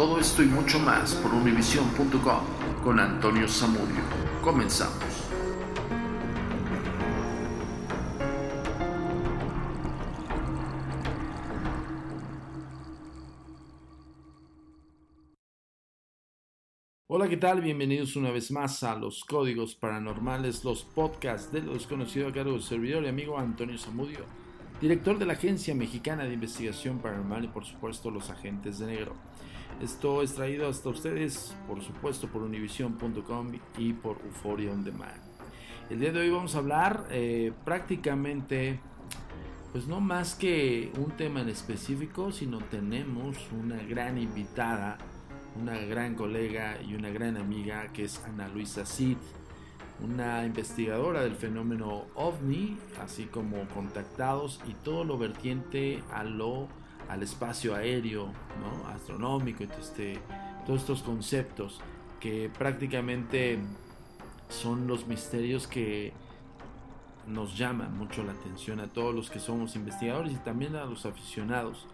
Todo esto y mucho más por univision.com con Antonio Zamudio. Comenzamos. Hola, ¿qué tal? Bienvenidos una vez más a Los Códigos Paranormales, los podcasts de lo desconocido a cargo del servidor y amigo Antonio Zamudio, director de la Agencia Mexicana de Investigación Paranormal y por supuesto Los Agentes de Negro. Esto es traído hasta ustedes, por supuesto, por univision.com y por Euphoria On Demand. El día de hoy vamos a hablar eh, prácticamente, pues no más que un tema en específico, sino tenemos una gran invitada, una gran colega y una gran amiga que es Ana Luisa Cid, una investigadora del fenómeno ovni, así como contactados y todo lo vertiente a lo al espacio aéreo, astronómico, este- todos estos conceptos que prácticamente son los misterios que nos llaman mucho la atención a todos los que somos investigadores y también a los aficionados.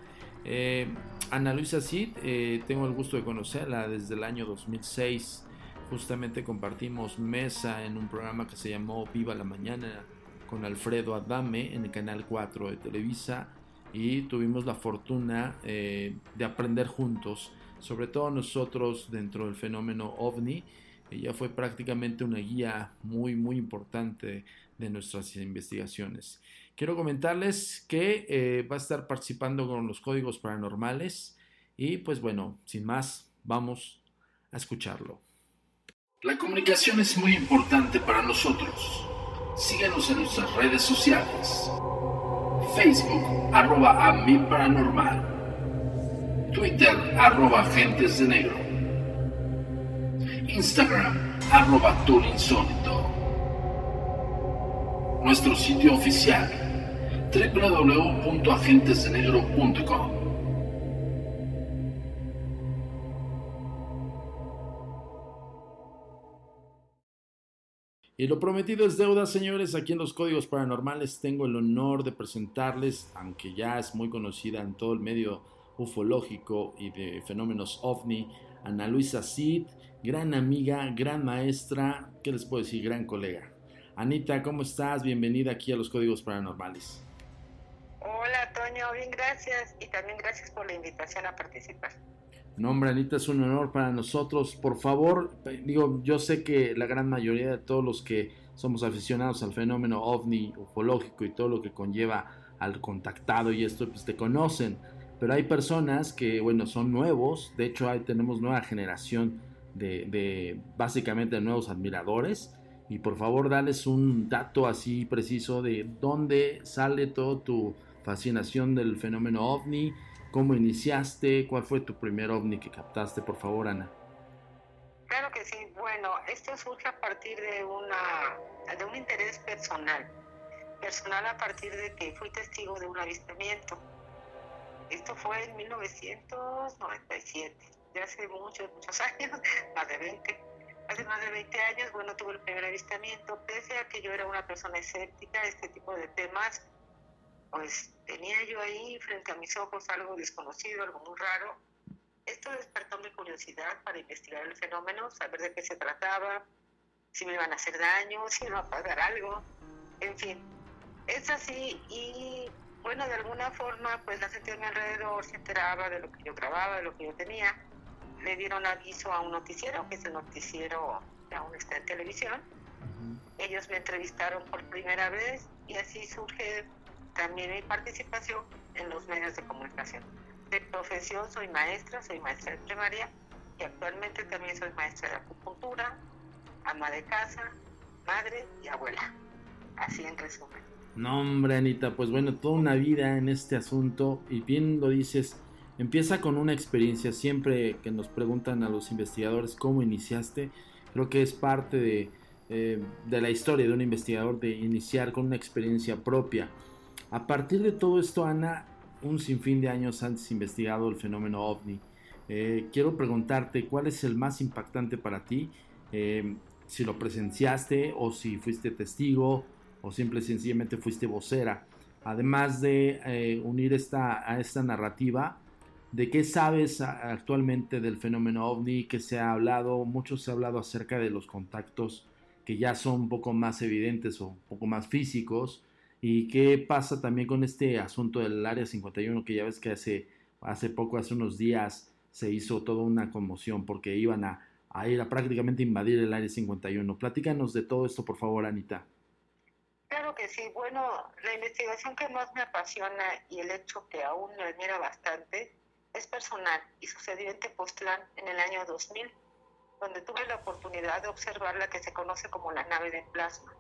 Eh, Ana Luisa Cid, eh, tengo el gusto de conocerla desde el año 2006. Justamente compartimos mesa en un programa que se llamó Viva la Mañana con Alfredo Adame en el canal 4 de Televisa y tuvimos la fortuna eh, de aprender juntos, sobre todo nosotros dentro del fenómeno ovni. Ella fue prácticamente una guía muy muy importante de nuestras investigaciones. Quiero comentarles que eh, va a estar participando con los códigos paranormales y pues bueno, sin más, vamos a escucharlo. La comunicación es muy importante para nosotros. Síguenos en nuestras redes sociales. Facebook, arroba a mi paranormal. Twitter, arroba agentes de negro. Instagram, arroba insólito. Nuestro sitio oficial, www.agentesdenegro.com. Y lo prometido es deuda, señores. Aquí en los Códigos Paranormales tengo el honor de presentarles, aunque ya es muy conocida en todo el medio ufológico y de fenómenos ovni, Ana Luisa Cid, gran amiga, gran maestra, ¿qué les puedo decir? Gran colega. Anita, ¿cómo estás? Bienvenida aquí a los Códigos Paranormales. Hola, Toño, bien, gracias. Y también gracias por la invitación a participar. No, hombre, Anita, es un honor para nosotros. Por favor, digo, yo sé que la gran mayoría de todos los que somos aficionados al fenómeno ovni, ufológico y todo lo que conlleva al contactado y esto, pues te conocen. Pero hay personas que, bueno, son nuevos. De hecho, hay, tenemos nueva generación de, de básicamente nuevos admiradores. Y por favor, dales un dato así preciso de dónde sale toda tu fascinación del fenómeno ovni, cómo iniciaste, cuál fue tu primer ovni que captaste, por favor, Ana. Claro que sí. Bueno, esto surge a partir de una de un interés personal. Personal a partir de que fui testigo de un avistamiento. Esto fue en 1997, ya hace muchos, muchos años, más de 20. Hace más de 20 años, bueno, tuve el primer avistamiento, pese a que yo era una persona escéptica, este tipo de temas, pues tenía yo ahí frente a mis ojos algo desconocido, algo muy raro. Esto despertó mi curiosidad para investigar el fenómeno, saber de qué se trataba, si me iban a hacer daño, si me iba a pasar algo, en fin. Es así y bueno, de alguna forma, pues la gente de mi alrededor se enteraba de lo que yo grababa, de lo que yo tenía. Le dieron aviso a un noticiero, que es el noticiero que aún está en televisión. Ellos me entrevistaron por primera vez y así surge también mi participación en los medios de comunicación. De profesión soy maestra, soy maestra de primaria y actualmente también soy maestra de acupuntura, ama de casa, madre y abuela. Así en resumen. No, hombre, Anita, pues bueno, toda una vida en este asunto y bien lo dices, empieza con una experiencia. Siempre que nos preguntan a los investigadores cómo iniciaste, Creo que es parte de, eh, de la historia de un investigador de iniciar con una experiencia propia. A partir de todo esto, Ana, un sinfín de años antes investigado el fenómeno ovni, eh, quiero preguntarte cuál es el más impactante para ti, eh, si lo presenciaste o si fuiste testigo o simple y sencillamente fuiste vocera. Además de eh, unir esta, a esta narrativa, ¿de qué sabes actualmente del fenómeno ovni que se ha hablado? Mucho se ha hablado acerca de los contactos que ya son un poco más evidentes o un poco más físicos. ¿Y qué pasa también con este asunto del Área 51 que ya ves que hace, hace poco, hace unos días, se hizo toda una conmoción porque iban a, ir a prácticamente invadir el Área 51. Platícanos de todo esto, por favor, Anita. Claro que sí. Bueno, la investigación que más me apasiona y el hecho que aún me admira bastante es personal y sucedió en Tepoztlán en el año 2000, donde tuve la oportunidad de observar la que se conoce como la nave de plasma,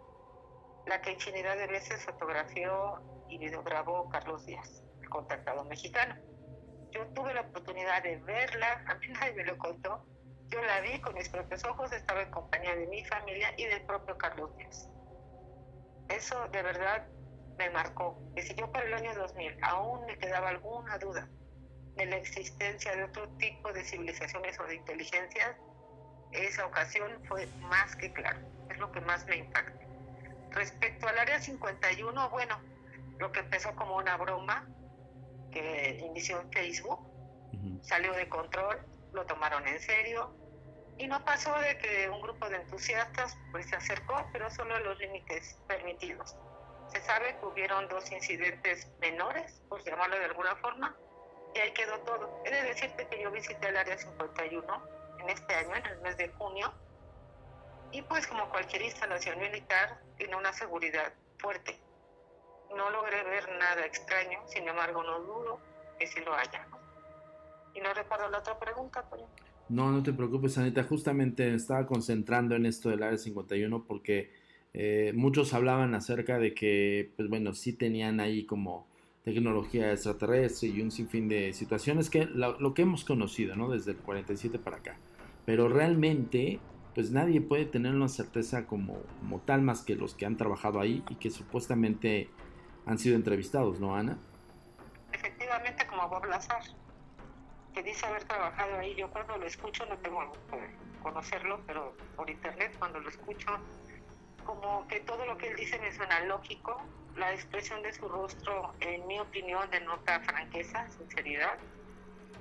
la que infinidad de veces fotografió y videograbó Carlos Díaz, el contactado mexicano yo tuve la oportunidad de verla, a mí nadie me lo contó, yo la vi con mis propios ojos, estaba en compañía de mi familia y del propio Carlos Díaz. Eso de verdad me marcó, que si yo para el año 2000 aún me quedaba alguna duda de la existencia de otro tipo de civilizaciones o de inteligencias, esa ocasión fue más que claro, es lo que más me impacta. Respecto al área 51, bueno, lo que empezó como una broma, que inició en Facebook, salió de control, lo tomaron en serio y no pasó de que un grupo de entusiastas pues se acercó, pero solo a los límites permitidos. Se sabe que hubieron dos incidentes menores, por llamarlo de alguna forma, y ahí quedó todo. He de decirte que yo visité el área 51 en este año, en el mes de junio, y pues como cualquier instalación militar, tiene una seguridad fuerte no logré ver nada extraño, sin embargo no dudo que sí lo haya. Y no recuerdo la otra pregunta, No, no te preocupes, Anita. Justamente estaba concentrando en esto del Área 51 porque eh, muchos hablaban acerca de que, pues bueno, sí tenían ahí como tecnología extraterrestre y un sinfín de situaciones que lo, que hemos conocido, ¿no? Desde el 47 para acá. Pero realmente, pues nadie puede tener una certeza como, tal más que los que han trabajado ahí y que supuestamente han sido entrevistados, ¿no, Ana? Efectivamente, como Bob Lazar, que dice haber trabajado ahí. Yo cuando lo escucho, no tengo que conocerlo, pero por internet, cuando lo escucho, como que todo lo que él dice me suena lógico. La expresión de su rostro, en mi opinión, denota franqueza, sinceridad,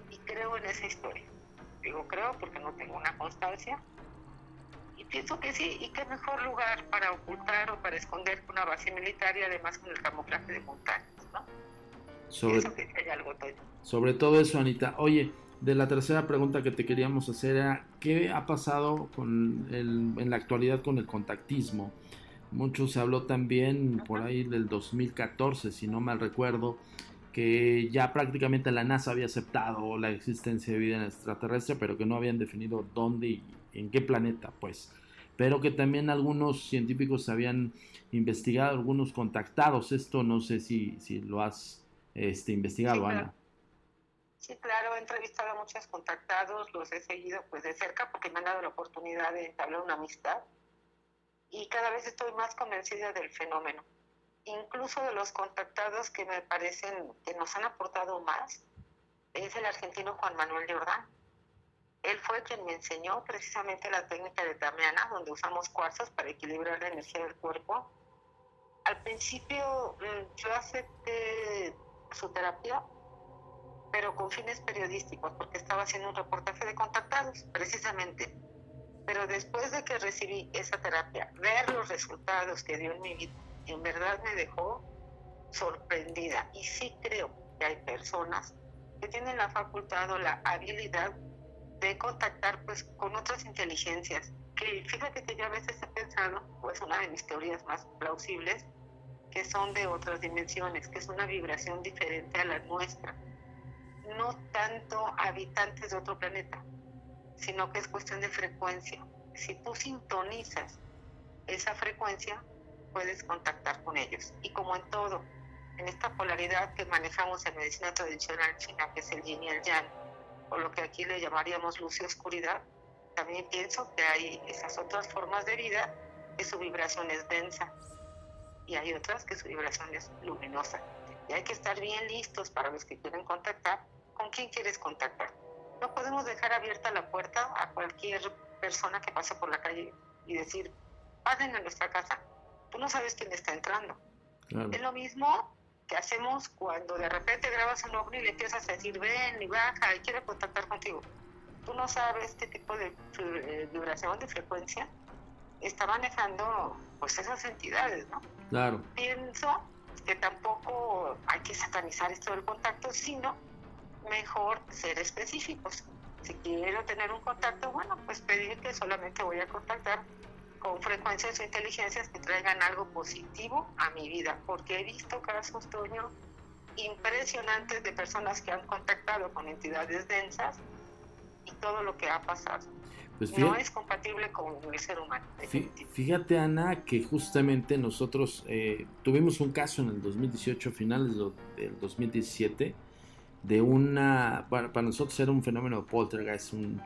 y creo en esa historia. Digo creo porque no tengo una constancia, y pienso que sí, y qué mejor lugar para ocultar o para esconder una base militar y además con el camuflaje de montañas, ¿no? Sobre, sobre todo eso, Anita. Oye, de la tercera pregunta que te queríamos hacer era, ¿qué ha pasado con el, en la actualidad con el contactismo? Mucho se habló también por ahí del 2014, si no mal recuerdo, que ya prácticamente la NASA había aceptado la existencia de vida extraterrestre, pero que no habían definido dónde y en qué planeta, pues. Pero que también algunos científicos habían investigado, algunos contactados. Esto no sé si, si lo has este, investigado, Ana. Sí, claro, he entrevistado a muchos contactados, los he seguido pues de cerca porque me han dado la oportunidad de entablar una amistad y cada vez estoy más convencida del fenómeno incluso de los contactados que me parecen que nos han aportado más, es el argentino Juan Manuel Jordán. Él fue quien me enseñó precisamente la técnica de Damiana, donde usamos cuarzos para equilibrar la energía del cuerpo. Al principio mm, yo acepté su terapia, pero con fines periodísticos, porque estaba haciendo un reportaje de contactados, precisamente. Pero después de que recibí esa terapia, ver los resultados que dio en mi vida, en verdad me dejó sorprendida. Y sí creo que hay personas que tienen la facultad o la habilidad de contactar pues con otras inteligencias. Que fíjate que yo a veces he pensado, pues una de mis teorías más plausibles, que son de otras dimensiones, que es una vibración diferente a la nuestra. No tanto habitantes de otro planeta, sino que es cuestión de frecuencia. Si tú sintonizas esa frecuencia, puedes contactar con ellos. Y como en todo, en esta polaridad que manejamos en medicina tradicional china, que es el yin y el yang, o lo que aquí le llamaríamos luz y oscuridad, también pienso que hay esas otras formas de vida que su vibración es densa y hay otras que su vibración es luminosa. Y hay que estar bien listos para los que quieren contactar. ¿Con quién quieres contactar? No podemos dejar abierta la puerta a cualquier persona que pase por la calle y decir, pasen a nuestra casa. Tú no sabes quién está entrando. Es lo mismo que hacemos cuando de repente grabas un ovni y le empiezas a decir, ven y baja y quiero contactar contigo. Tú no sabes qué tipo de eh, vibración, de frecuencia está manejando pues esas entidades, ¿no? Claro. Pienso que tampoco hay que satanizar esto del contacto, sino mejor ser específicos. Si quiero tener un contacto, bueno, pues pedir que solamente voy a contactar con frecuencias o inteligencias que traigan algo positivo a mi vida, porque he visto casos, Toño, impresionantes de personas que han contactado con entidades densas y todo lo que ha pasado. Pues no es compatible con el ser humano. Fíjate, Ana, que justamente nosotros eh, tuvimos un caso en el 2018, finales del 2017, de una, para, nosotros era un fenómeno poltergeist, un,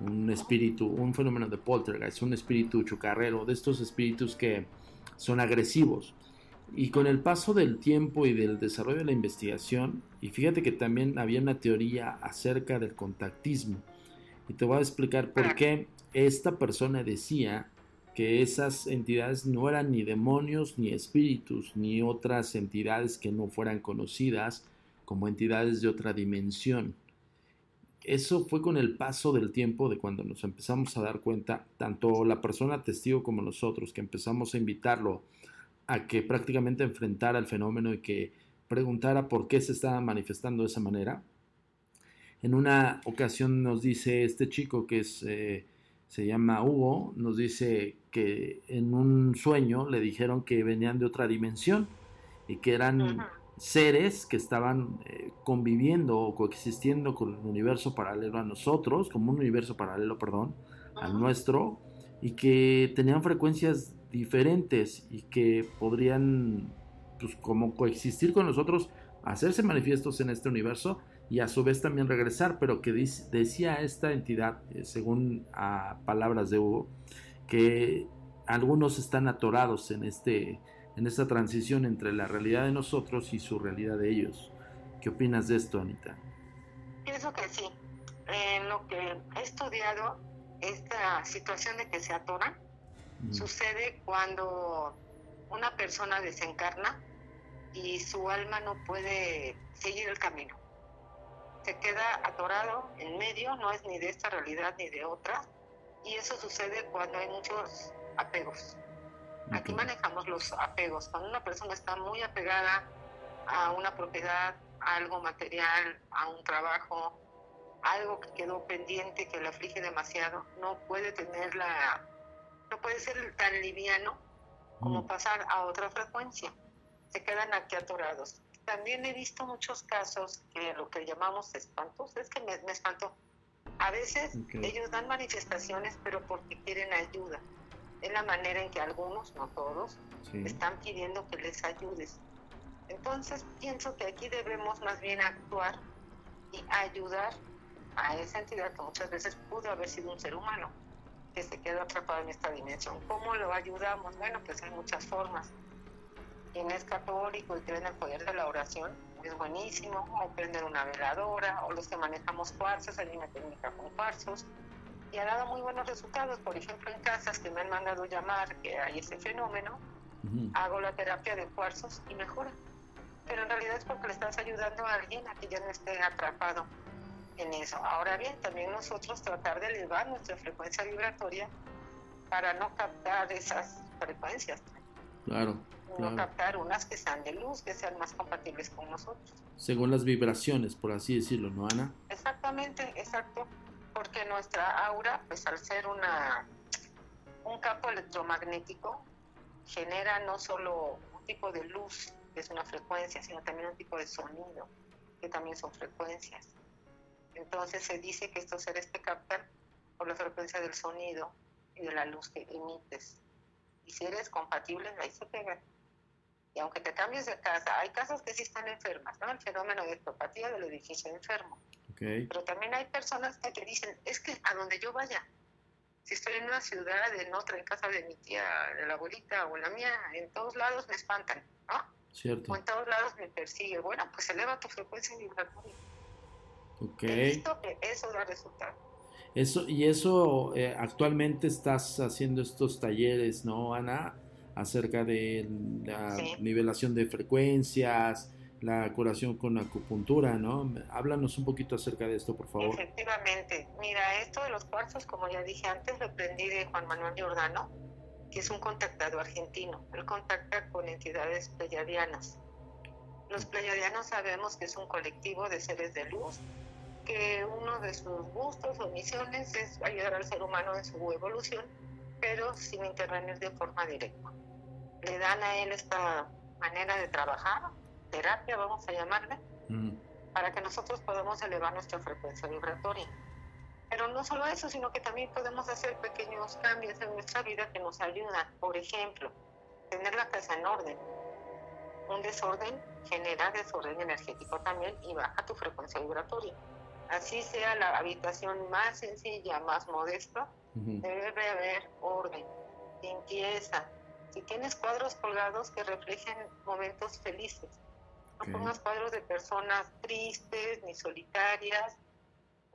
un espíritu, un fenómeno de poltergeist, un espíritu chucarrero, de estos espíritus que son agresivos. Y con el paso del tiempo y del desarrollo de la investigación, y fíjate que también había una teoría acerca del contactismo, y te voy a explicar por qué esta persona decía que esas entidades no eran ni demonios, ni espíritus, ni otras entidades que no fueran conocidas como entidades de otra dimensión. Eso fue con el paso del tiempo de cuando nos empezamos a dar cuenta, tanto la persona testigo como nosotros, que empezamos a invitarlo a que prácticamente enfrentara el fenómeno y que preguntara por qué se estaba manifestando de esa manera. En una ocasión nos dice este chico que eh, se llama Hugo, nos dice que en un sueño le dijeron que venían de otra dimensión y que eran seres que estaban eh, conviviendo o coexistiendo con un universo paralelo a nosotros, como un universo paralelo, perdón, al nuestro, y que tenían frecuencias diferentes y que podrían, pues, como coexistir con nosotros, hacerse manifiestos en este universo y a su vez también regresar, pero que decía esta entidad, eh, según a palabras de Hugo, que algunos están atorados en, este, en esta transición entre la realidad de nosotros y su realidad de ellos. ¿Qué opinas de esto, Anita? Pienso que sí. En lo que he estudiado, esta situación de que se atoran sucede cuando una persona desencarna y su alma no puede seguir el camino se queda atorado en medio, no es ni de esta realidad ni de otra, y eso sucede cuando hay muchos apegos. Aquí manejamos los apegos. Cuando una persona está muy apegada a una propiedad, a algo material, a un trabajo, algo que quedó pendiente, que le aflige demasiado, no puede tener la, no puede ser tan liviano como mm. pasar a otra frecuencia. Se quedan aquí atorados también he visto muchos casos que lo que llamamos espantos, es que me, me espanto. A veces ellos dan manifestaciones, pero porque quieren ayuda. Es la manera en que algunos, no todos, están pidiendo que les ayudes. Entonces pienso que aquí debemos más bien actuar y ayudar a esa entidad que muchas veces pudo haber sido un ser humano que se quedó atrapado en esta dimensión. ¿Cómo lo ayudamos? Bueno, pues hay muchas formas quien es católico y cree en el poder de la oración, es buenísimo, o prender una veladora, o los que manejamos cuarzos, hay una técnica con cuarzos, y ha dado muy buenos resultados. Por ejemplo, en casas que me han mandado llamar que hay ese fenómeno, hago la terapia de cuarzos y mejora. Pero en realidad es porque le estás ayudando a alguien a que ya no esté atrapado en eso. Ahora bien, también nosotros tratar de elevar nuestra frecuencia vibratoria para no captar esas frecuencias. Claro no captar unas que sean de luz, que sean más compatibles con nosotros. Según las vibraciones, por así decirlo, ¿no, Ana? Exactamente, exacto, porque nuestra aura, pues al ser una un campo electromagnético, genera no solo un tipo de luz, que es una frecuencia, sino también un tipo de sonido, que también son frecuencias. Entonces se dice que estos seres te captan por la frecuencia del sonido y de la luz que emites. Y si eres compatible, ahí se pegan. Y aunque te cambies de casa, hay casas que sí están enfermas, ¿no? El fenómeno de ectopatía del edificio enfermo. Pero también hay personas que te dicen, es que a donde yo vaya, Si estoy en una ciudad, en otra, en casa de mi tía, de la abuelita o la mía, en todos lados me espantan, ¿no? Cierto. O en todos lados me persigue. Bueno, pues eleva tu frecuencia vibratoria. Ok. He visto que eso da resultado. Eso, y eso eh, actualmente estás haciendo estos talleres, ¿no, Ana? Acerca de la Sí. nivelación de frecuencias, la curación con acupuntura, ¿no? Háblanos un poquito acerca de esto, por favor. Efectivamente. Mira, esto de los cuarzos, como ya dije antes, lo aprendí de Juan Manuel Giordano, que es un contactado argentino. Él contacta con entidades pleyadianas. Los pleyadianos sabemos que es un colectivo de seres de luz, que uno de sus gustos o misiones es ayudar al ser humano en su evolución, pero sin intervenir de forma directa. Le dan a él esta manera de trabajar, terapia vamos a llamarle, Mm, para que nosotros podamos elevar nuestra frecuencia vibratoria. Pero no solo eso, sino que también podemos hacer pequeños cambios en nuestra vida que nos ayudan. Por ejemplo, tener la casa en orden. Un desorden genera desorden energético también y baja tu frecuencia vibratoria. Así sea la habitación más sencilla, más modesta, debe haber orden, limpieza. Si tienes cuadros colgados que reflejen momentos felices, no Ok. pongas cuadros de personas tristes ni solitarias.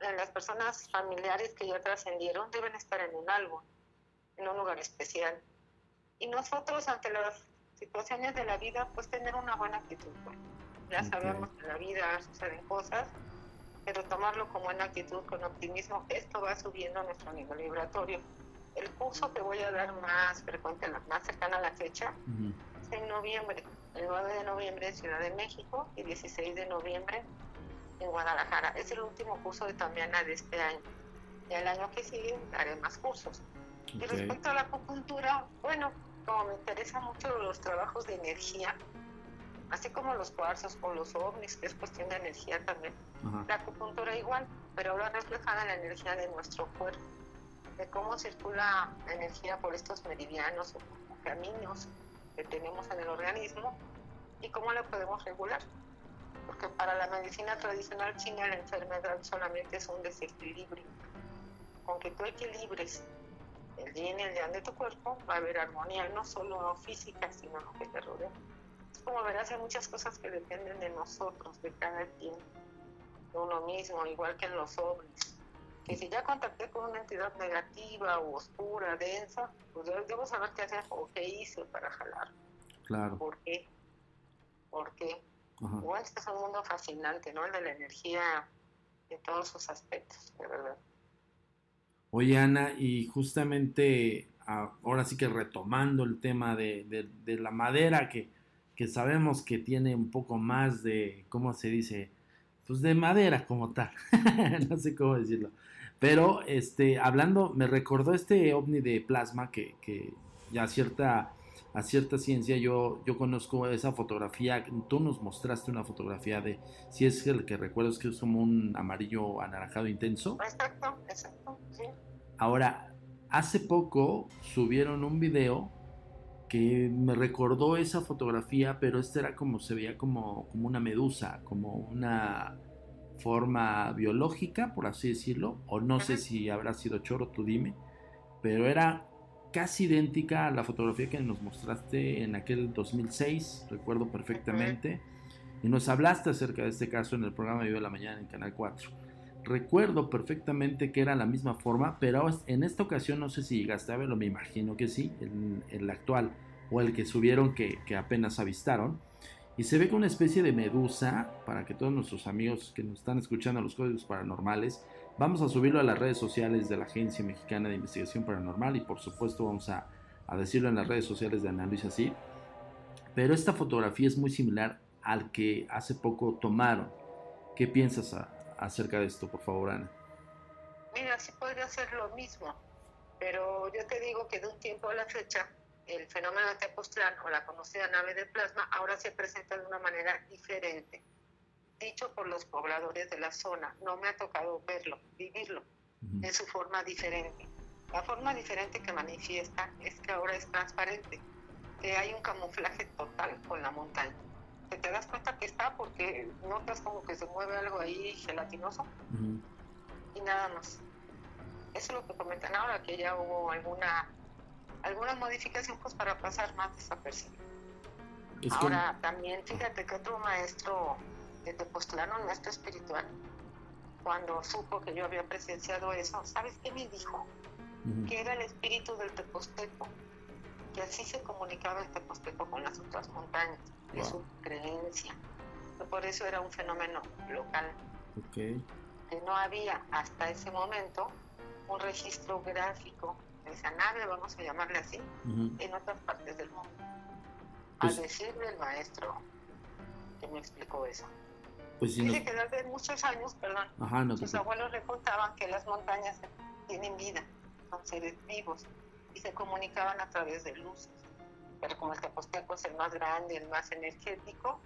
Eh, Las personas familiares que ya trascendieron deben estar en un álbum, en un lugar especial. Y nosotros ante las situaciones de la vida, pues tener una buena actitud. Ya Ok. sabemos que en la vida suceden cosas, pero tomarlo con buena actitud, con optimismo, esto va subiendo nuestro nivel vibratorio. El curso que voy a dar más frecuente, más cercana a la fecha, Ujú. es en noviembre, el 9 de noviembre en Ciudad de México y 16 de noviembre en Guadalajara. Es el último curso de Tamiana de este año. Y el año que sigue haré más cursos. Y respecto a la acupuntura, bueno, como me interesan mucho los trabajos de energía, así como los cuarzos o los ovnis, que es cuestión de energía también, la acupuntura igual, pero ahora reflejada en la energía de nuestro cuerpo, de cómo circula la energía por estos meridianos o caminos que tenemos en el organismo y cómo la podemos regular. Porque para la medicina tradicional china la enfermedad solamente es un desequilibrio. Con que tú equilibres el yin y el yang de tu cuerpo, va a haber armonía, no solo física, sino lo que te rodea. Como verás, hay muchas cosas que dependen de nosotros, de cada quien, de uno mismo, igual que en los ovnis. Que si ya contacté con una entidad negativa o oscura, densa, pues debo saber qué hacer o qué hice para jalar. Claro. ¿Por qué? ¿Por qué? Ajá. Igual este es un mundo fascinante, ¿no? El de la energía en todos sus aspectos, de verdad. Oye, Ana, y justamente ahora sí que retomando el tema de, de- de la madera, que, que sabemos que tiene un poco más de, ¿cómo se dice? Pues de madera como tal, no sé cómo decirlo. Pero, este, hablando, me recordó este ovni de plasma que, que ya a cierta, a cierta ciencia yo, yo conozco esa fotografía, tú nos mostraste una fotografía de, si es el que recuerdo, es que es como un amarillo anaranjado intenso. Exacto, exacto, sí. Ahora, hace poco subieron un video que me recordó esa fotografía, pero este era como se veía como, como una medusa, como una forma biológica, por así decirlo, o no sé si habrá sido choro, tú dime, pero era casi idéntica a la fotografía que nos mostraste en aquel 2006, recuerdo perfectamente, y nos hablaste acerca de este caso en el programa Vive la Mañana en Canal 4. Recuerdo perfectamente que era la misma forma, pero en esta ocasión no sé si llegaste a verlo, me imagino que sí, el, el actual o el que subieron que, que apenas avistaron. Y se ve con una especie de medusa, para que todos nuestros amigos que nos están escuchando los códigos paranormales, vamos a subirlo a las redes sociales de la Agencia Mexicana de Investigación Paranormal y por supuesto vamos a, a decirlo en las redes sociales de Ana Luisa Cid. Pero esta fotografía es muy similar al que hace poco tomaron. ¿Qué piensas acerca de esto, por favor, Ana? Mira, sí podría ser lo mismo, pero yo te digo que de un tiempo a la fecha, el fenómeno de Tepoztlán o la conocida nave de plasma ahora se presenta de una manera diferente, dicho por los pobladores de la zona. No me ha tocado verlo, vivirlo, Ujú. en su forma diferente. La forma diferente que manifiesta es que ahora es transparente, que hay un camuflaje total con la montaña. Que te das cuenta que está porque notas como que se mueve algo ahí gelatinoso y nada más. Eso es lo que comentan ahora, que ya hubo alguna alguna modificación pues para pasar más desapercibido. ahora también fíjate que otro maestro de Tepoztlán, un maestro espiritual, cuando supo que yo había presenciado eso, ¿sabes qué me dijo? Que era el espíritu del Teposteco, que así se comunicaba el Teposteco con las otras montañas, de su creencia. Por eso era un fenómeno local. Que no había hasta ese momento un registro gráfico de esa nave, vamos a llamarle así, en otras partes del mundo. pues decir del maestro que me explicó eso. Pues Dice que desde muchos años, perdón, sus abuelos le contaban que las montañas tienen vida, son seres vivos y se comunicaban a través de luces. Pero como el Teposteco es el más grande, el más energético,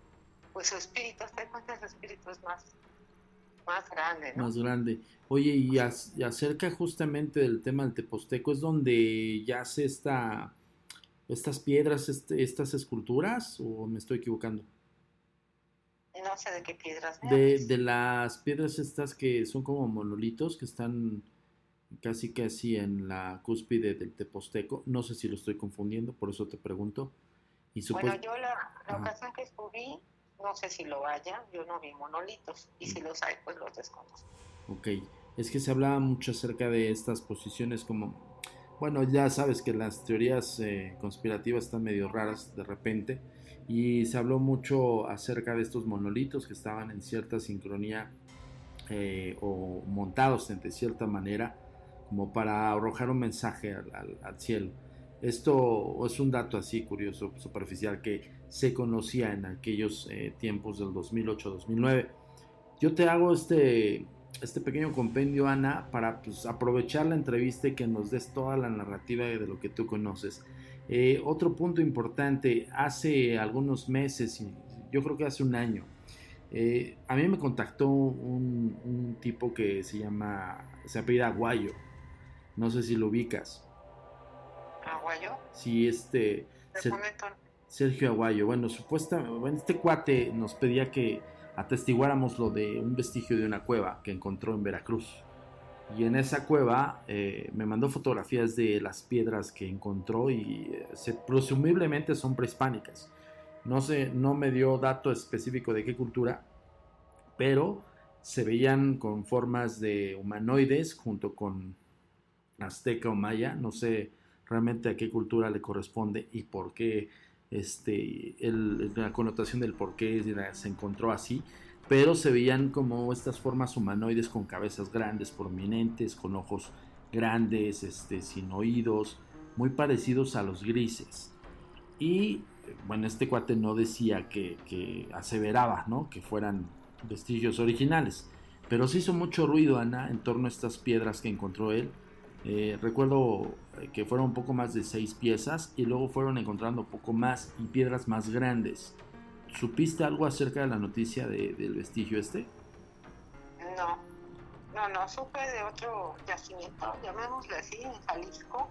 pues su espíritu, ¿te cuenta? Su espíritu es más, más grande, ¿no? Más grande. Oye, y, acerca justamente del tema del Teposteco, ¿es donde yace esta, estas piedras, este, estas esculturas, o me estoy equivocando? No sé de qué piedras. De, de, las piedras estas que son como monolitos, que están casi casi en la cúspide del Teposteco. No sé si lo estoy confundiendo, por eso te pregunto. Y Bueno, yo la, ocasión que subí, no sé si lo haya, yo no vi monolitos. Y si mm. los hay, pues los desconozco. Ok, es que se hablaba mucho acerca de estas posiciones como... Bueno, ya sabes que las teorías eh, conspirativas están medio raras de repente y se habló mucho acerca de estos monolitos que estaban en cierta sincronía eh, o montados de cierta manera como para arrojar un mensaje al, cielo. Esto es un dato así curioso, superficial, que se conocía en aquellos eh, tiempos del 2008-2009. Yo te hago este, este pequeño compendio, Ana, para pues, aprovechar la entrevista y que nos des toda la narrativa de lo que tú conoces. Eh, otro punto importante, hace algunos meses, yo creo que hace un año, eh, a mí me contactó un, tipo que se llama, se apellida Aguayo, no sé si lo ubicas. ¿Aguayo? Sí, este... Sergio Aguayo, bueno, supuestamente, este cuate nos pedía que atestiguáramos lo de un vestigio de una cueva que encontró en Veracruz. Y en esa cueva eh, me mandó fotografías de las piedras que encontró y eh, se, presumiblemente son prehispánicas. No sé, no me dio dato específico de qué cultura, pero se veían con formas de humanoides junto con azteca o maya. No sé realmente a qué cultura le corresponde y por qué este, la connotación del por qué se encontró así pero se veían como estas formas humanoides con cabezas grandes, prominentes, con ojos grandes, este, sin oídos, muy parecidos a los grises. Y bueno, este cuate no decía que, aseveraba, ¿no? Que fueran vestigios originales, pero se hizo mucho ruido, Ana, en torno a estas piedras que encontró él. Eh, recuerdo que fueron un poco más de seis piezas y luego fueron encontrando poco más y piedras más grandes. ¿Supiste algo acerca de la noticia del vestigio este? No, no, no, supe de otro yacimiento, llamémosle así, en Jalisco,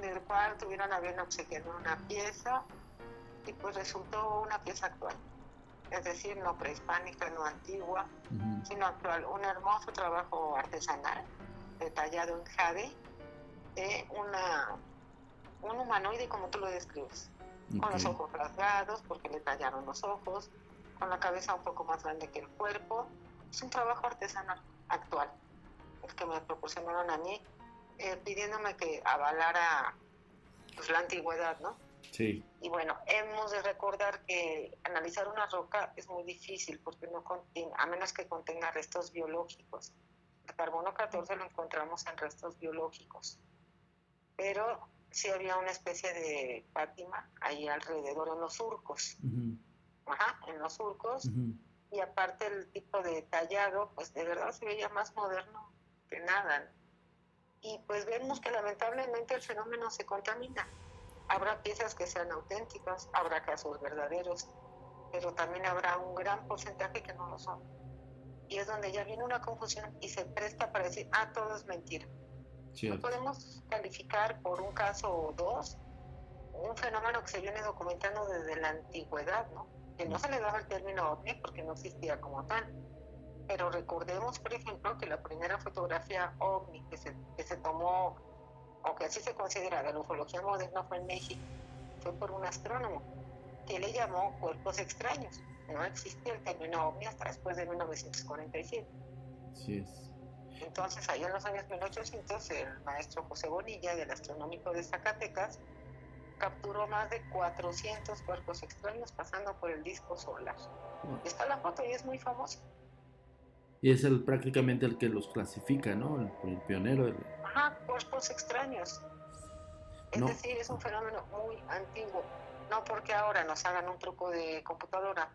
del cual tuvieron a bien obsequiado una pieza y pues resultó una pieza actual. Es decir, no prehispánica, no antigua, sino actual. Un hermoso trabajo artesanal, detallado en jade, de una, un humanoide como tú lo describes con los ojos rasgados porque le tallaron los ojos, con la cabeza un poco más grande que el cuerpo. Es un trabajo artesanal actual, el que me proporcionaron a mí, eh, pidiéndome que avalara pues, la antigüedad, ¿no? Sí. Y bueno, hemos de recordar que analizar una roca es muy difícil porque no contiene, a menos que contenga restos biológicos. Carbono 14 lo encontramos en restos biológicos, pero sí había una especie de Fátima ahí alrededor en los surcos. Ajá, en los surcos. Y aparte el tipo de tallado, pues de verdad se veía más moderno que nada. Y pues vemos que lamentablemente el fenómeno se contamina. Habrá piezas que sean auténticas, habrá casos verdaderos, pero también habrá un gran porcentaje que no lo son. Y es donde ya viene una confusión y se presta para decir, ah, todo es mentira. No podemos calificar por un caso o dos un fenómeno que se viene documentando desde la antigüedad, ¿no? Que no se le daba el término ovni porque no existía como tal, Pero recordemos, por ejemplo, que la primera fotografía ovni que se, que se tomó, o que así se considera, de la ufología moderna fue en México, fue por un astrónomo que le llamó cuerpos extraños. No existía el término ovni hasta después de 1947. Sí es. Entonces, ahí en los años 1800, el maestro José Bonilla, del Astronómico de Zacatecas, capturó más de 400 cuerpos extraños pasando por el disco solar. Está la foto y es muy famosa. Y es el, prácticamente el que los clasifica, ¿no? El, el pionero. Ajá, cuerpos extraños. Es No. decir, es un fenómeno muy antiguo. No porque ahora nos hagan un truco de computadora,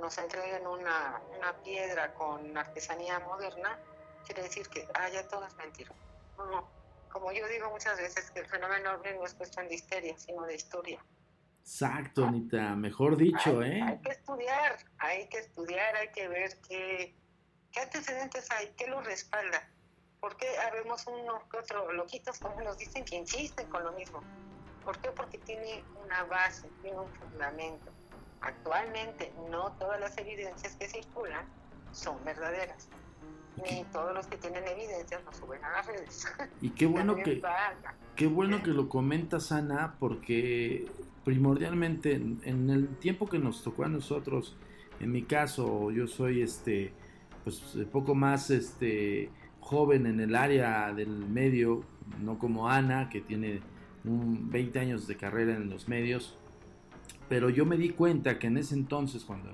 nos entreguen una, una piedra con artesanía moderna, quiere decir que, ah, ya todo es mentira. No. Como yo digo muchas veces, que el fenómeno ovni no es cuestión de histeria, sino de historia. Exacto, Anita. Mejor dicho, hay, hay ¿eh? que estudiar, hay que estudiar, hay que ver qué, qué antecedentes hay, qué lo respalda. Porque habemos unos que otros loquitos, como nos dicen, que insisten con lo mismo. ¿Por qué? Porque tiene una base, tiene un fundamento. Actualmente no todas las evidencias que circulan son verdaderas. Ni todos los que tienen evidencias lo suben a las redes. Y qué bueno que, qué bueno que lo comentas, Ana, porque primordialmente en, en el tiempo que nos tocó a nosotros, en mi caso, yo soy este, pues eh, poco más este joven en el área del medio, no como Ana, que tiene un 20 años de carrera en los medios, pero yo me di cuenta que en ese entonces, cuando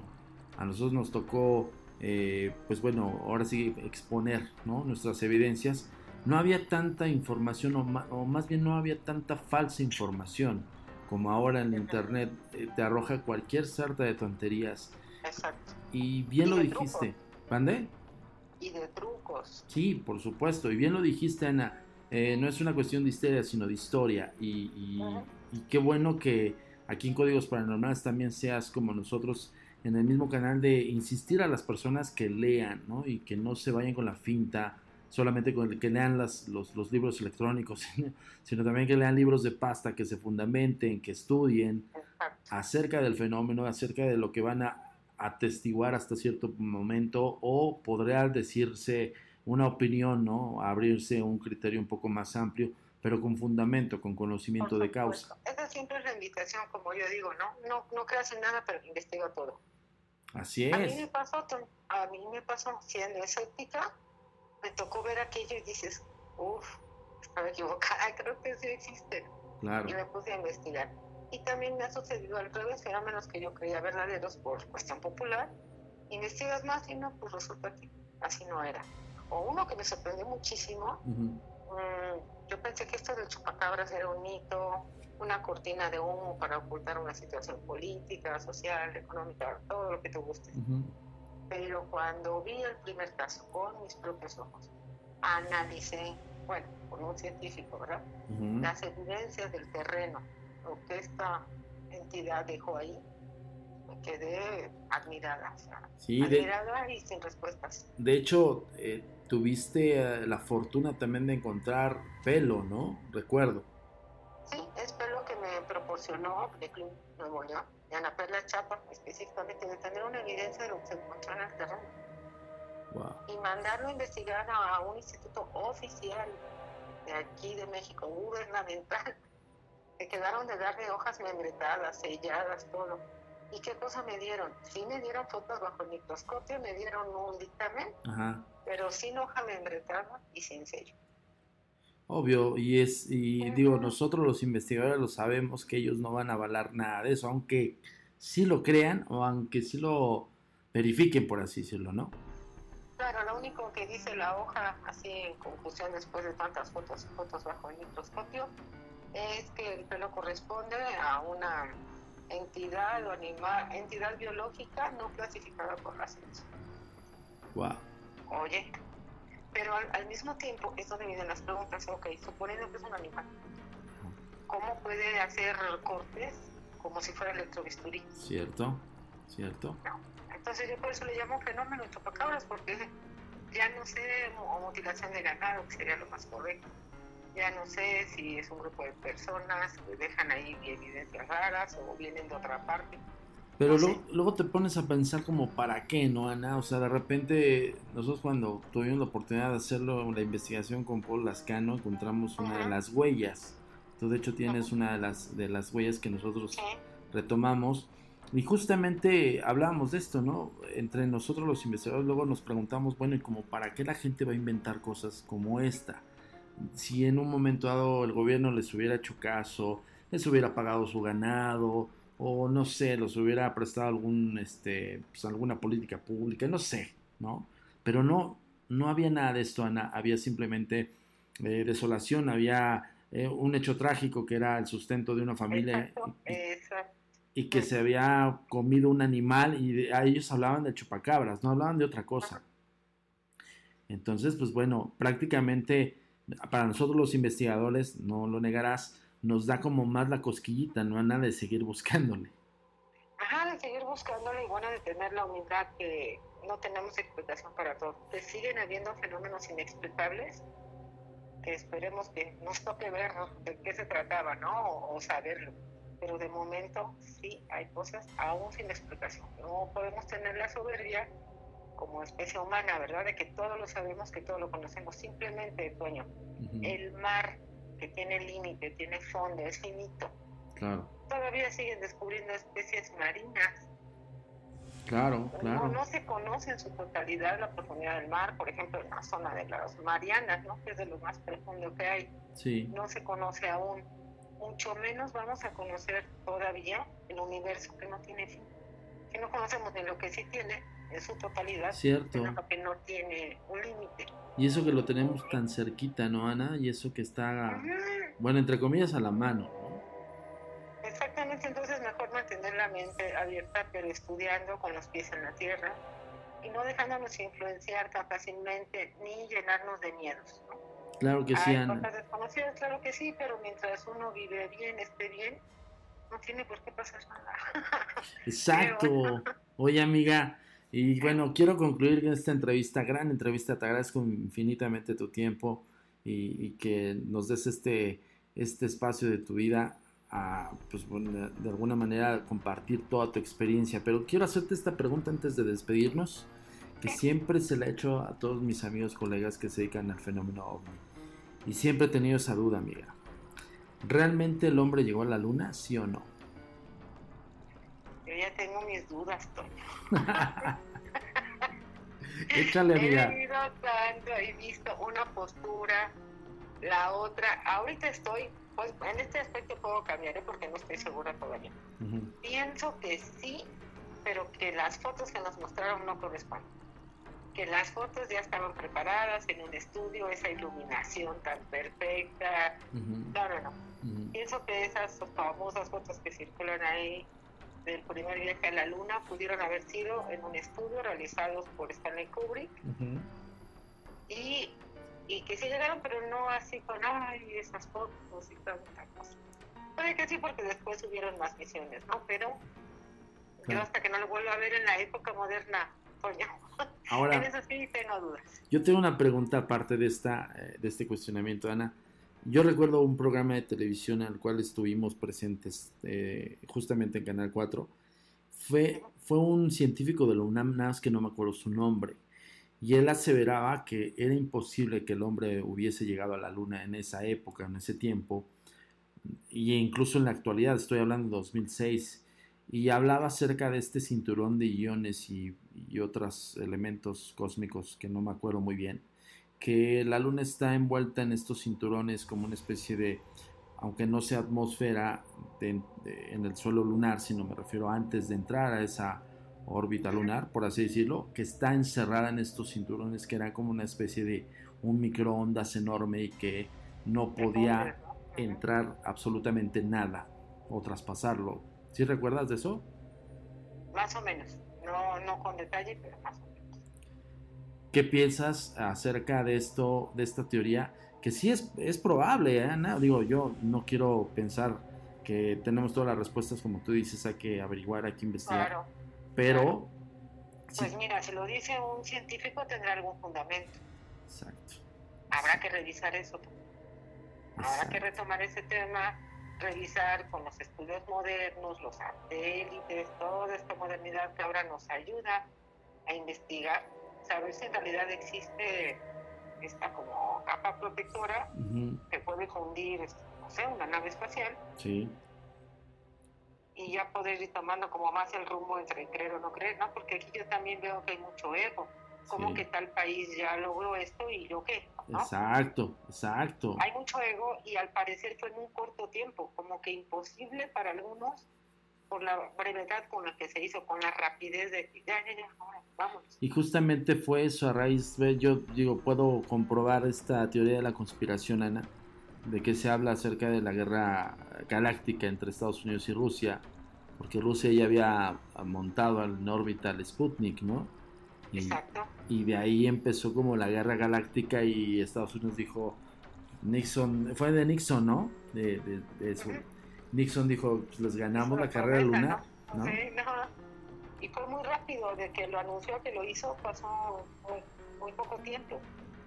a nosotros nos tocó, eh, pues bueno, ahora sí exponer ¿no? nuestras evidencias, no había tanta información, o, o más bien no había tanta falsa información, como ahora en internet eh, te arroja cualquier sarta de tonterías. Exacto. Y bien Y lo dijiste. ¿Mande? Y de trucos. Sí, por supuesto. Y bien lo dijiste, Ana. Eh, no es una cuestión de histeria, sino de historia. Y, y- y qué bueno que aquí en Códigos Paranormales también seas como nosotros en el mismo canal de insistir a las personas que lean, ¿no? Y que no se vayan con la finta, solamente con el que lean las, los, los libros electrónicos, sino también que lean libros de pasta, que se fundamenten, que estudien Exacto. acerca del fenómeno, acerca de lo que van a atestiguar hasta cierto momento o podría decirse una opinión, ¿no? Abrirse un criterio un poco más amplio, pero con fundamento, con conocimiento de causa. Esa siempre es la invitación, como yo digo, ¿no? No, no creas en nada, pero investiga todo. Así A mí me es, pasó, a mí me pasó, siendo escéptica, me tocó ver aquello y dices, uff, estaba equivocada, creo que sí existe. claro. Y me puse a investigar. Y también me ha sucedido al revés, fenómenos que yo creía verdaderos por cuestión popular. Investigas más y no, pues resulta que así no era. O uno que me sorprendió muchísimo, Ujú. Mm, yo pensé que esto del chupacabras era un mito, una cortina de humo para ocultar una situación política, social, económica, todo lo que te guste. Ujú. Pero cuando vi el primer caso con mis propios ojos, analicé, bueno, con un científico, ¿verdad? Ujú. Las evidencias del terreno, lo que esta entidad dejó ahí, me quedé admirada, o sea, Sí, de, admirada y sin respuestas. de hecho, eh, tuviste eh, la fortuna también de encontrar pelo, ¿no? Recuerdo. Sí, es lo que me proporcionó el Club Nuevo León, y Ana Perla Chapa, específicamente de tener una evidencia de lo que se encontró en el terreno Wow. y mandarlo a investigar a un instituto oficial de aquí de México, gubernamental. Se quedaron de darle hojas membretadas, selladas, todo. ¿Y qué cosa me dieron? Sí me dieron fotos bajo el microscopio, me dieron un dictamen, Ajá. pero sin hoja membretada y sin sello. Obvio, y es, y digo, nosotros los investigadores lo sabemos que ellos no van a avalar nada de eso, aunque sí lo crean o aunque sí lo verifiquen, por así decirlo, ¿no? Claro, lo único que dice la hoja, así en conclusión después de tantas fotos y fotos bajo el microscopio, es que el pelo corresponde a una entidad o animal, entidad biológica no clasificada por la ciencia. Wow. Oye, pero al, al mismo tiempo es donde vienen las preguntas, ok, suponiendo que es un animal, ¿cómo puede hacer cortes como si fuera electrobisturí? Cierto, cierto. Entonces yo por eso le llamo fenómeno chupacabras, porque ya no sé, o mutilación de ganado, que sería lo más correcto. Ya no sé si es un grupo de personas que dejan ahí evidencias raras o vienen de otra parte. Pero No luego, luego te pones a pensar como para qué, ¿no, Ana? O sea, de repente nosotros cuando tuvimos la oportunidad de hacerlo, la investigación con Paul Lascano, encontramos una de las huellas. Tú de hecho tienes una de las, de las huellas que nosotros retomamos. Y justamente hablábamos de esto, ¿no? Entre nosotros los investigadores luego nos preguntamos, bueno, ¿y como para qué la gente va a inventar cosas como esta? Si en un momento dado el gobierno les hubiera hecho caso, les hubiera pagado su ganado, o no sé, los hubiera prestado algún, este, pues, alguna política pública, no sé, ¿no? Pero no, no había nada de esto, Ana, había simplemente eh, desolación, había eh, un hecho trágico que era el sustento de una familia exacto, y- exacto. y que se había comido un animal y de- a ellos hablaban de chupacabras, no hablaban de otra cosa. Entonces, pues bueno, prácticamente para nosotros los investigadores, no lo negarás, nos da como más la cosquillita, no a nada de seguir buscándole. Ajá, de seguir buscándole y bueno, de tener la humildad que no tenemos explicación para todo. Que siguen habiendo fenómenos inexplicables que esperemos que nos toque ver de qué se trataba, ¿no? O, o saberlo. Pero de momento sí hay cosas aún sin explicación. No podemos tener la soberbia como especie humana, ¿verdad? De que todo lo sabemos, que todo lo conocemos. Simplemente, Toño, Ujú, el mar que tiene límite, tiene fondo, es finito. Claro, Todavía siguen descubriendo especies marinas claro, No, claro. no se conoce en su totalidad la profundidad del mar, por ejemplo, en la zona de las Marianas, ¿no? que es de lo más profundo que hay, Sí, no se conoce aún. Mucho menos vamos a conocer todavía el universo que no tiene fin, que no conocemos ni lo que sí tiene en su totalidad, cierto. que no tiene un límite. Y eso que lo tenemos tan cerquita, ¿no, Ana? Y eso que está, bueno, entre comillas, a la mano, ¿no? Exactamente, entonces mejor mantener la mente abierta, pero estudiando con los pies en la tierra y no dejándonos influenciar tan fácilmente ni llenarnos de miedos. ¿no? Claro que sí, Hay Ana. cosas desconocidas, claro que sí, pero mientras uno vive bien, esté bien, no tiene por qué pasar nada. Exacto. Oye, amiga, y bueno, quiero concluir esta entrevista, gran entrevista. Te agradezco infinitamente tu tiempo y, y que nos des este, este espacio de tu vida a, pues, de alguna manera, compartir toda tu experiencia. Pero quiero hacerte esta pregunta antes de despedirnos, que siempre se la he hecho a todos mis amigos, colegas que se dedican al fenómeno ovni. Y siempre he tenido esa duda, amiga. ¿Realmente el hombre llegó a la luna, sí o no? Yo ya tengo mis dudas, Toño. Échale, He tanto, he visto una postura, la otra. Ahorita estoy, pues en este aspecto puedo cambiar, ¿eh? porque no estoy segura todavía. Ujú. Pienso que sí, pero que las fotos que nos mostraron no corresponden. Que las fotos ya estaban preparadas en un estudio, esa iluminación tan perfecta. Ujú. No, no, no. Ujú. Pienso que esas famosas fotos que circulan ahí del primer viaje a la luna pudieron haber sido en un estudio realizados por Stanley Kubrick y, y que sí llegaron, pero no así con, ay, esas fotos y tanta cosa. Puede que sí, porque después hubieron más misiones, ¿no? Pero yo hasta que no lo vuelva a ver en la época moderna, en Ahora, eso sí tengo dudas. yo tengo una pregunta aparte de, esta, eh, de este cuestionamiento, Ana. Yo recuerdo un programa de televisión al cual estuvimos presentes eh, justamente en Canal 4. Fue, fue un científico de la UNAM, más que no me acuerdo su nombre. Y él aseveraba que era imposible que el hombre hubiese llegado a la luna en esa época, en ese tiempo, y incluso en la actualidad, estoy hablando de 2006, y hablaba acerca de este cinturón de iones y, y otros elementos cósmicos que no me acuerdo muy bien, que la luna está envuelta en estos cinturones como una especie de, aunque no sea atmósfera de- de- en el suelo lunar, sino me refiero antes de entrar a esa órbita lunar, por así decirlo, que está encerrada en estos cinturones que era como una especie de un microondas enorme y que no podía entrar absolutamente nada o traspasarlo. ¿Sí recuerdas de eso? Más o menos, no, no con detalle, pero más o menos. ¿Qué piensas acerca de esto, de esta teoría? Que sí es, es probable, ¿eh, Ana? Digo, yo no quiero pensar que tenemos todas las respuestas, como tú dices, hay que averiguar, hay que investigar. Claro. pero, Pues mira, si lo dice un científico tendrá algún fundamento. exacto. Habrá que revisar eso. Habrá que exacto. retomar ese tema, revisar con los estudios modernos, los satélites, toda esta modernidad que ahora nos ayuda a investigar, saber si en realidad existe esta como capa protectora que puede fundir, no sé, una nave espacial. Sí. Y ya poder ir tomando como más el rumbo entre creer o no creer, ¿no? Porque aquí yo también veo que hay mucho ego. Como que tal país ya logró esto y yo qué, Exacto, exacto. Hay mucho ego y al parecer fue en un corto tiempo, como que imposible para algunos por la brevedad con la que se hizo, con la rapidez de ya, ya, ya, vamos. Y justamente fue eso a raíz, yo digo, puedo comprobar esta teoría de la conspiración, Ana, de que se habla acerca de la guerra galáctica entre Estados Unidos y Rusia, porque Rusia ya había montado en órbita al Sputnik, ¿no? Y, Exacto. Y de ahí empezó como la guerra galáctica y Estados Unidos dijo, Nixon, fue de Nixon, ¿no? De, de, eso. Nixon dijo, pues les ganamos la carrera lunar. ¿no? Sí, no. Y fue muy rápido, de que lo anunció que lo hizo, pasó muy, poco tiempo,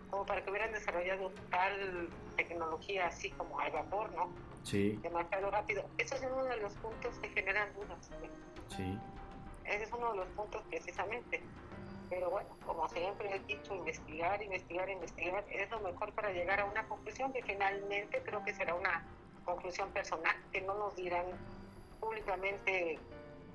como para que hubieran desarrollado tal tecnología así como al vapor, ¿no? Sí. Demasiado rápido. Ese es uno de los puntos que generan dudas. Sí. Ese es uno de los puntos precisamente. Pero bueno, como siempre he dicho, investigar, investigar, investigar es lo mejor para llegar a una conclusión que finalmente creo que será una conclusión personal, que no nos dirán públicamente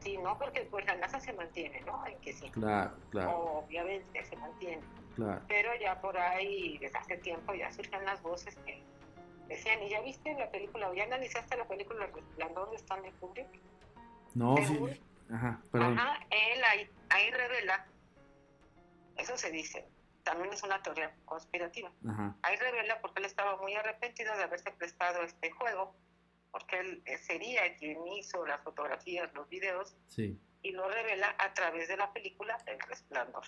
sí, no, porque pues la NASA se mantiene, ¿no? En que sí. Claro, claro. Obviamente se mantiene. Claro. Pero ya por ahí, desde hace tiempo, ya surgen las voces que decían, ¿y ya viste la película, o ya analizaste la película Resplandor de Stanley Kubrick? No, sí. Ajá, perdón. Ajá, él ahí, ahí revela, eso se dice, también es una teoría conspirativa. Ahí revela porque él estaba muy arrepentido de haberse prestado este juego, porque él eh, sería quien hizo las fotografías, los videos, y lo revela a través de la película El Resplandor.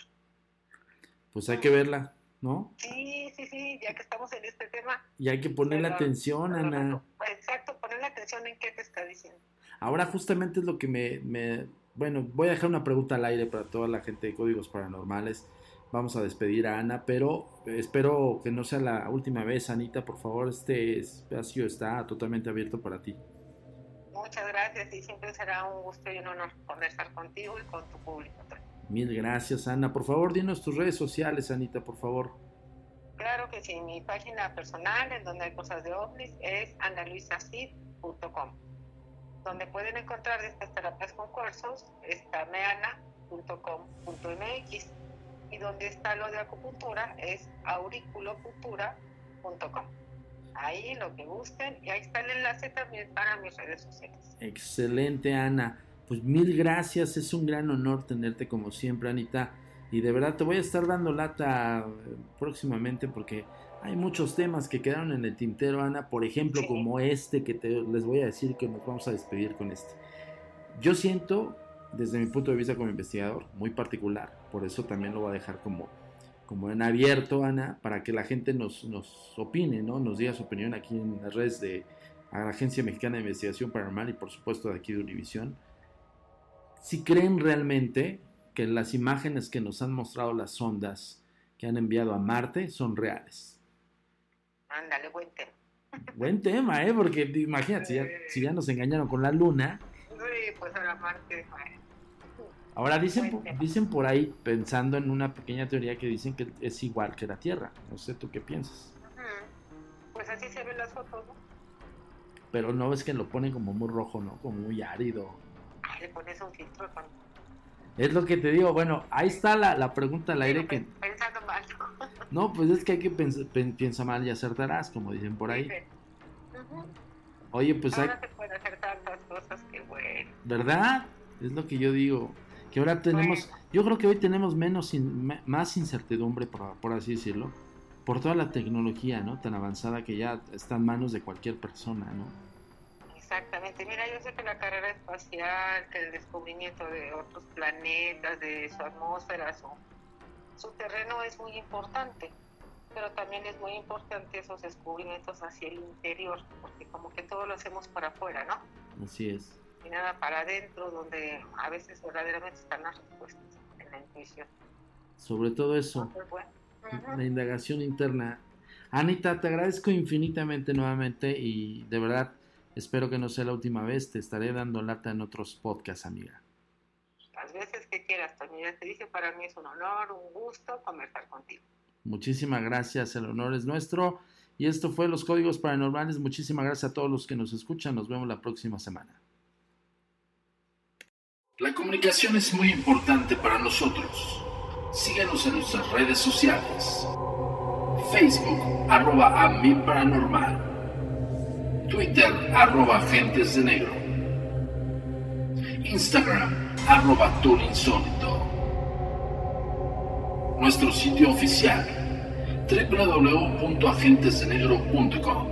Pues hay que verla, ¿no? Sí, sí, sí, ya que estamos en este tema. Y hay que ponerle atención, Ana. Exacto, ponerle atención en qué te está diciendo. Ahora justamente es lo que me, me... Bueno, voy a dejar una pregunta al aire para toda la gente de Códigos Paranormales vamos a despedir a Ana, pero espero que no sea la última vez, Anita, por favor, este espacio está totalmente abierto para ti. Muchas gracias y siempre será un gusto y un honor conversar contigo y con tu público. Mil gracias, Ana. Por favor, dinos tus redes sociales, Anita, por favor. Claro que sí, mi página personal en donde hay cosas de ovnis es analuisacid.com. Donde pueden encontrar estas terapias con cursos está meana.com.mx y donde está lo de acupuntura es auriculopuntura.com. Ahí lo que gusten y ahí está el enlace también para mis redes sociales. Excelente, Ana. Pues mil gracias, es un gran honor tenerte como siempre, Anita. Y de verdad te voy a estar dando lata eh, próximamente porque hay muchos temas que quedaron en el tintero, Ana. Por ejemplo, como este que te, les voy a decir que nos vamos a despedir con este. Yo siento desde mi punto de vista como investigador, muy particular. Por eso también lo voy a dejar como, como en abierto, Ana, para que la gente nos, nos opine, ¿no? Nos diga su opinión aquí en las redes de la Agencia Mexicana de Investigación Paranormal y por supuesto de aquí de Univisión. Si creen realmente que las imágenes que nos han mostrado las sondas que han enviado a Marte son reales. Ándale, buen tema. Buen tema, ¿eh? Porque imagínate, si ya, si ya nos engañaron con la Luna. Sí, pues ahora Marte, Ahora dicen, dicen por ahí, pensando en una pequeña teoría que dicen que es igual que la Tierra. No sé tú qué piensas. Pues así se ven las fotos, ¿no? Pero no ves que lo ponen como muy rojo, ¿no? Como muy árido. Ah, le pones un filtro Es lo que te digo, bueno, ahí está la, la pregunta al aire que... Pensando mal. no, pues es que hay que pensar, piensa mal y acertarás, como dicen por ahí. Oye, pues Ahora hay... se pueden hacer tantas cosas que bueno. ¿Verdad? Es lo que yo digo que ahora tenemos, yo creo que hoy tenemos menos, más incertidumbre, por, así decirlo, por toda la tecnología, ¿no? Tan avanzada que ya está en manos de cualquier persona, ¿no? Exactamente. Mira, yo sé que la carrera espacial, que el descubrimiento de otros planetas, de su atmósfera, su, su terreno es muy importante, pero también es muy importante esos descubrimientos hacia el interior, porque como que todo lo hacemos para afuera, ¿no? Así es y nada para adentro, donde a veces verdaderamente están las respuestas en la intuición. Sobre todo eso, la indagación interna. Anita, te agradezco infinitamente nuevamente y de verdad Espero que no sea la última vez. Te estaré dando lata en otros podcasts, amiga. Las veces que quieras, Toño. Ya te dije, para mí es un honor, un gusto conversar contigo. Muchísimas gracias. El honor es nuestro. Y esto fue Los Códigos Paranormales. Muchísimas gracias a todos los que nos escuchan. Nos vemos la próxima semana. La comunicación es muy importante para nosotros. Síguenos en nuestras redes sociales. Facebook, arroba a paranormal. Twitter, arroba agentes de negro. Instagram, arroba insólito. Nuestro sitio oficial, www.agentesdenegro.com.